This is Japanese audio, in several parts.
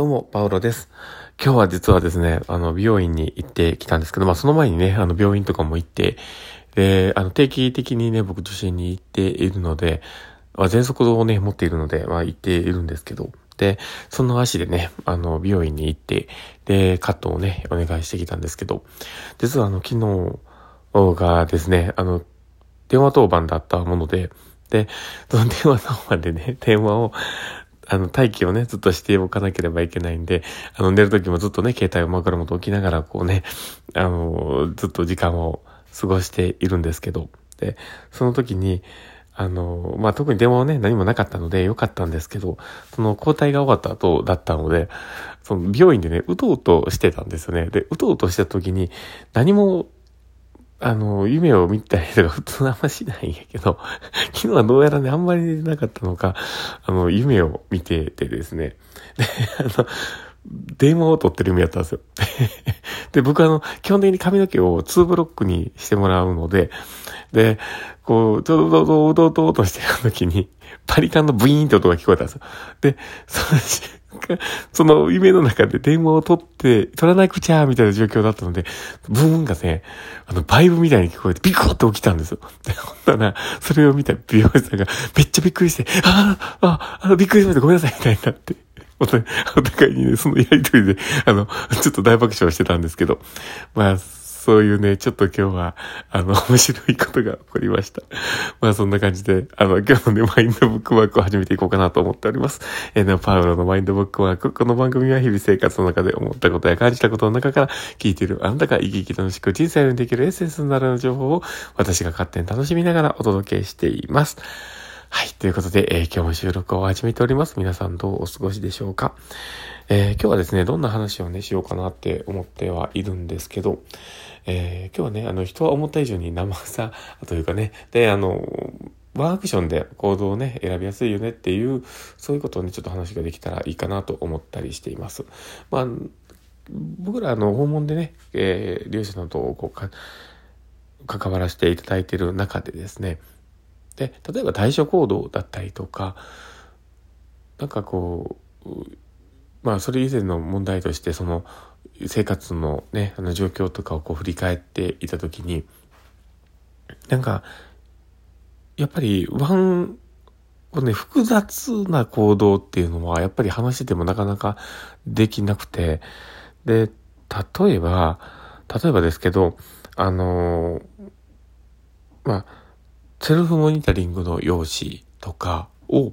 どうも、パウロです。今日は実はですね、あの、美容院に行ってきたんですけど、まあ、その前にね、あの、病院とかも行って、で、あの、定期的にね、僕受診に行っているので、まあ、喘息をね、持っているので、まあ、行っているんですけど、で、その足でね、あの、美容院に行って、で、カットをね、お願いしてきたんですけど、実はあの、昨日がですね、あの、電話当番だったもので、で、その電話当番でね、電話を、あの、待機をね、ずっとしておかなければいけないんで、あの、寝るときもずっとね、携帯を枕元置きながら、こうね、あの、ずっと時間を過ごしているんですけど、で、その時に、あの、まあ、特に電話はね、何もなかったのでよかったんですけど、その交代が終わった後だったので、その病院でね、うとうとしてたんですよね。で、うとうとした時に、何もあの、夢を見たりとか普通あんましないんやけど、昨日はどうやらね、あんまり寝てなかったのか、あの、夢を見ててですね。で、あの、電話を取ってる夢やったんですよ。で、僕はあの、基本的に髪の毛を2ブロックにしてもらうので、で、こう、ちょうど、どうどうどうとしてる時に、パリカンのブイーンって音が聞こえたんですよ。で、その その夢の中で電話を取って、取らなくちゃみたいな状況だったので、ブーンがね、あの、バイブみたいに聞こえて、ビクッて起きたんですよ。ほんなら、それを見た美容師さんがめっちゃびっくりして、ああ、ああ、びっくりしました、ごめんなさい、みたいになって。お互いにね、そのやりとりで、あの、ちょっと大爆笑してたんですけど、まあ、そういうね、ちょっと今日は、あの、面白いことが起こりました。まあそんな感じで、あの、今日のね、マインドブックマークを始めていこうかなと思っております。えー、ね、パウロのマインドブックマーク。この番組は日々生活の中で思ったことや感じたことの中から聞いているあなたが生き生き楽しく人生をできるエッセンスになる情報を私が勝手に楽しみながらお届けしています。はい。ということで、えー、今日も収録を始めております。皆さんどうお過ごしでしょうか？えー、今日はですね、どんな話をね、しようかなって思ってはいるんですけど、えー、今日はね、あの、人は思った以上に生さというかね、で、あの、ワンアクションで行動をね、選びやすいよねっていう、そういうことをね、ちょっと話ができたらいいかなと思ったりしています。まあ、僕らの訪問でね、えー、利用者などをこうか、関わらせていただいている中でですね、で、例えば対処行動だったりとか、なんかこう、まあそれ以前の問題としてその生活のね、あの状況とかをこう振り返っていたときに、なんか、やっぱりワン、こね、複雑な行動っていうのはやっぱり話しててもなかなかできなくて、で、例えば、例えばですけど、あのまあ、セルフモニタリングの用紙とかを、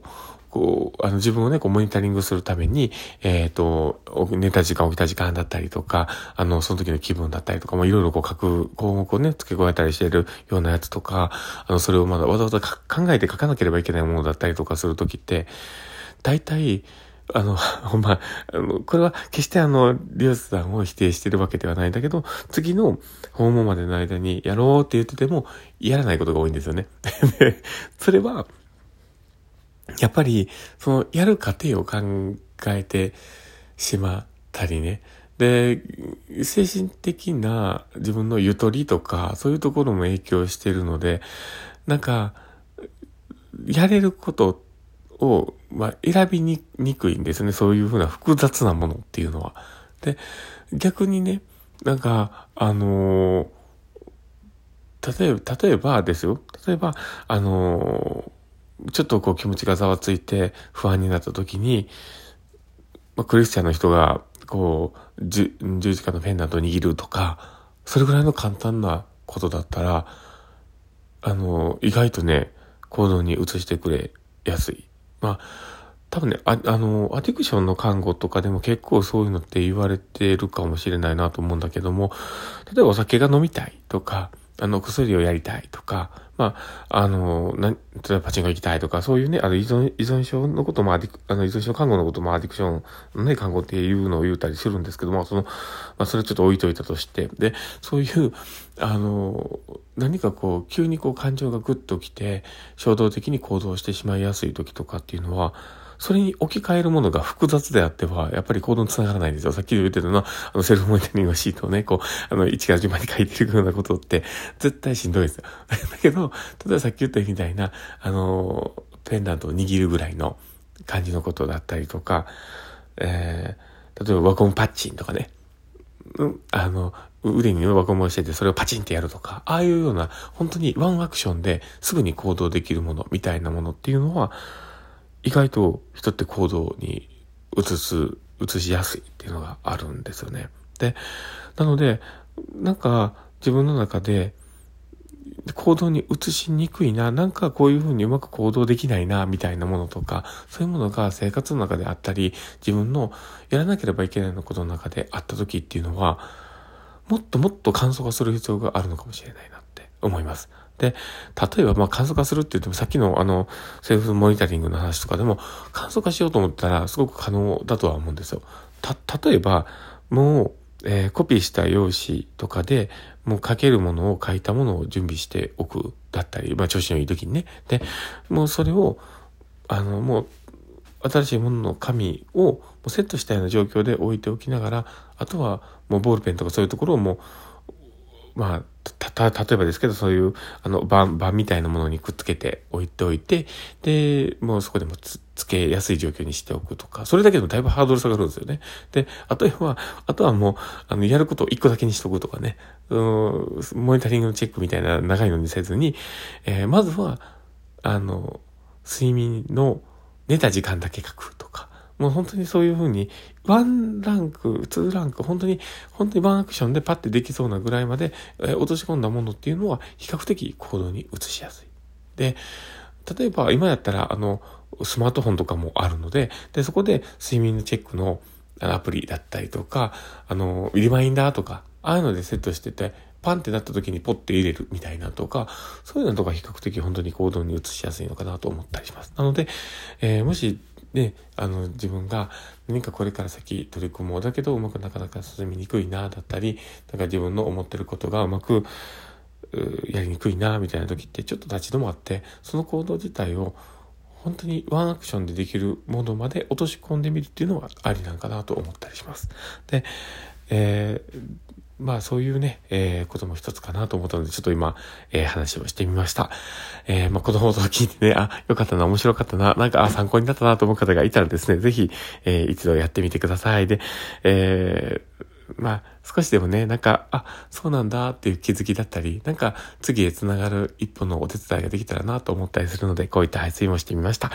こう、あの自分をね、こうモニタリングするために、えっ、ー、と、寝た時間、起きた時間だったりとか、あの、その時の気分だったりとか、もいろいろこう書く項目をね、付け加えたりしているようなやつとか、あの、それをまだわざわざ考えて書かなければいけないものだったりとかするときって、大体、あの、ほんま、あの、これは決してあの、リオスさんを否定してるわけではないんだけど、次の訪問までの間にやろうって言ってても、やらないことが多いんですよね。それは、やっぱり、その、やる過程を考えてしまったりね。で、精神的な自分のゆとりとか、そういうところも影響してるので、なんか、やれることってを、まあ、選びにくいんですね。そういうふうな複雑なものっていうのは。で、逆にね、なんか、あのー、例えば、例えばですよ。例えば、あのー、ちょっとこう気持ちがざわついて不安になった時に、まあ、クリスチャンの人が、こう、十字架のペンダントを握るとか、それぐらいの簡単なことだったら、あのー、意外とね、行動に移してくれやすい。まあ、多分ね、ああの、アディクションの看護とかでも結構そういうのって言われてるかもしれないなと思うんだけども、例えばお酒が飲みたいとか、あの、薬をやりたいとか、まあ、あの、な、例えばパチンコ行きたいとか、そういうね、あの、依存、依存症のこともアディク、あの、依存症看護のこともアディクションのね、看護っていうのを言うたりするんですけども、その、まあ、それちょっと置いといたとして、で、そういう、あの、何かこう、急にこう感情がグッときて、衝動的に行動してしまいやすい時とかっていうのは、それに置き換えるものが複雑であっては、やっぱり行動につながらないんですよ。さっき言ってたのは、あの、セルフモニタリングシートをね、こう、あの、1から10番に書いてるようなことって、絶対しんどいですよ。だけど、例えばさっき言ったみたいな、あの、ペンダントを握るぐらいの感じのことだったりとか、えー例えばワコンパッチンとかね、うん、あの、腕に輪ゴムをしててそれをパチンってやるとか、ああいうような本当にワンアクションですぐに行動できるものみたいなものっていうのは、意外と人って行動に移す、移しやすいっていうのがあるんですよね。で、なので、なんか自分の中で行動に移しにくいな、なんかこういうふうにうまく行動できないな、みたいなものとか、そういうものが生活の中であったり、自分のやらなければいけないことの中であった時っていうのは、もっともっと簡素化する必要があるのかもしれないなって思います。で、例えば、まあ、簡素化するって言っても、さっきのあの、セルフモニタリングの話とかでも、簡素化しようと思ったら、すごく可能だとは思うんですよ。た、例えば、もう、えー、コピーした用紙とかで、もう書けるものを書いたものを準備しておくだったり、まあ調子のいい時にね。で、もうそれを、あの、もう、新しいものの紙をセットしたような状況で置いておきながら、あとはもうボールペンとかそういうところをもう、まあ、た、例えばですけど、そういう、あの、盤、盤みたいなものにくっつけて置いておいて、で、もうそこでもつ、つけやすい状況にしておくとか、それだけでもだいぶハードル下がるんですよね。で、あとは、あとはもう、あの、やることを一個だけにしとくとかね、うん、モニタリングのチェックみたいな長いのにせずに、えー、まずは、あの、睡眠の寝た時間だけ書くとか、もう本当にそういうふうに、ワンランク、ツーランク、本当に、本当にワンアクションでパッてできそうなぐらいまで、え、落とし込んだものっていうのは、比較的行動に移しやすい。で、例えば今やったら、あの、スマートフォンとかもあるので、で、そこで睡眠のチェックのアプリだったりとか、あの、リマインダーとか、ああいうのでセットしてて、パンってなった時にポッて入れるみたいなとか、そういうのとか比較的本当に行動に移しやすいのかなと思ったりします。なので、えー、もしで、あの、自分が何かこれから先取り組もうだけどうまくなかなか進みにくいな、だったり、だか自分の思ってることがうまく、やりにくいな、みたいな時ってちょっと立ち止まって、その行動自体を本当にワンアクションでできるものまで落とし込んでみるっていうのはありなんかなと思ったりします。で、えーまあそういうね、えー、ことも一つかなと思ったので、ちょっと今、えー、話をしてみました。えー、まあこの放送を聞いてね、あ、よかったな、面白かったな、なんか、あ、参考になったなと思う方がいたらですね、ぜひ、えー、一度やってみてください。で、えー、まあ、少しでもね、なんか、あ、そうなんだっていう気づきだったり、なんか、次へ繋がる一歩のお手伝いができたらなと思ったりするので、こういった配信もしてみました。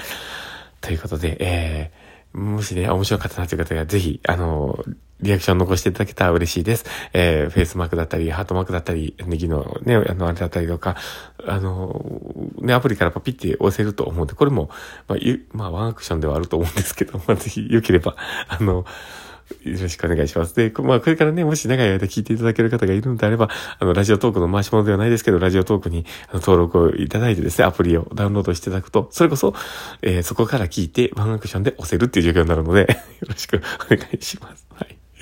ということで、えー、もしね、面白かったなという方が、ぜひ、あの、リアクション残していただけたら嬉しいです。えー、フェイスマークだったり、ハートマークだったり、ネギのね、あの、あれだったりとか、あの、ね、アプリからパピって押せると思うんで、これも、まあ、まあ、ワンアクションではあると思うんですけど、まあ、ぜひ、良ければ、あの、よろしくお願いします。で、まあ、これからね、もし長い間聞いていただける方がいるのであれば、あの、ラジオトークの回し物ではないですけど、ラジオトークに登録をいただいてですね、アプリをダウンロードしていただくと、それこそ、えー、そこから聞いて、ワンアクションで押せるっていう状況になるので よろしくお願いします。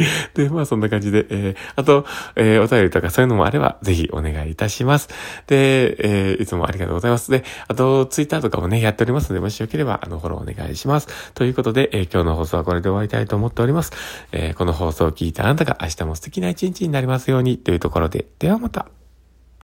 で、まあそんな感じで、えー、あと、えー、お便りとかそういうのもあれば、ぜひお願いいたします。で、えー、いつもありがとうございます。で、あと、ツイッターとかもね、やっておりますので、もしよければ、あの、フォローお願いします。ということで、えー、今日の放送はこれで終わりたいと思っております。えー、この放送を聞いたあなたが明日も素敵な一日になりますように、というところで、ではまた。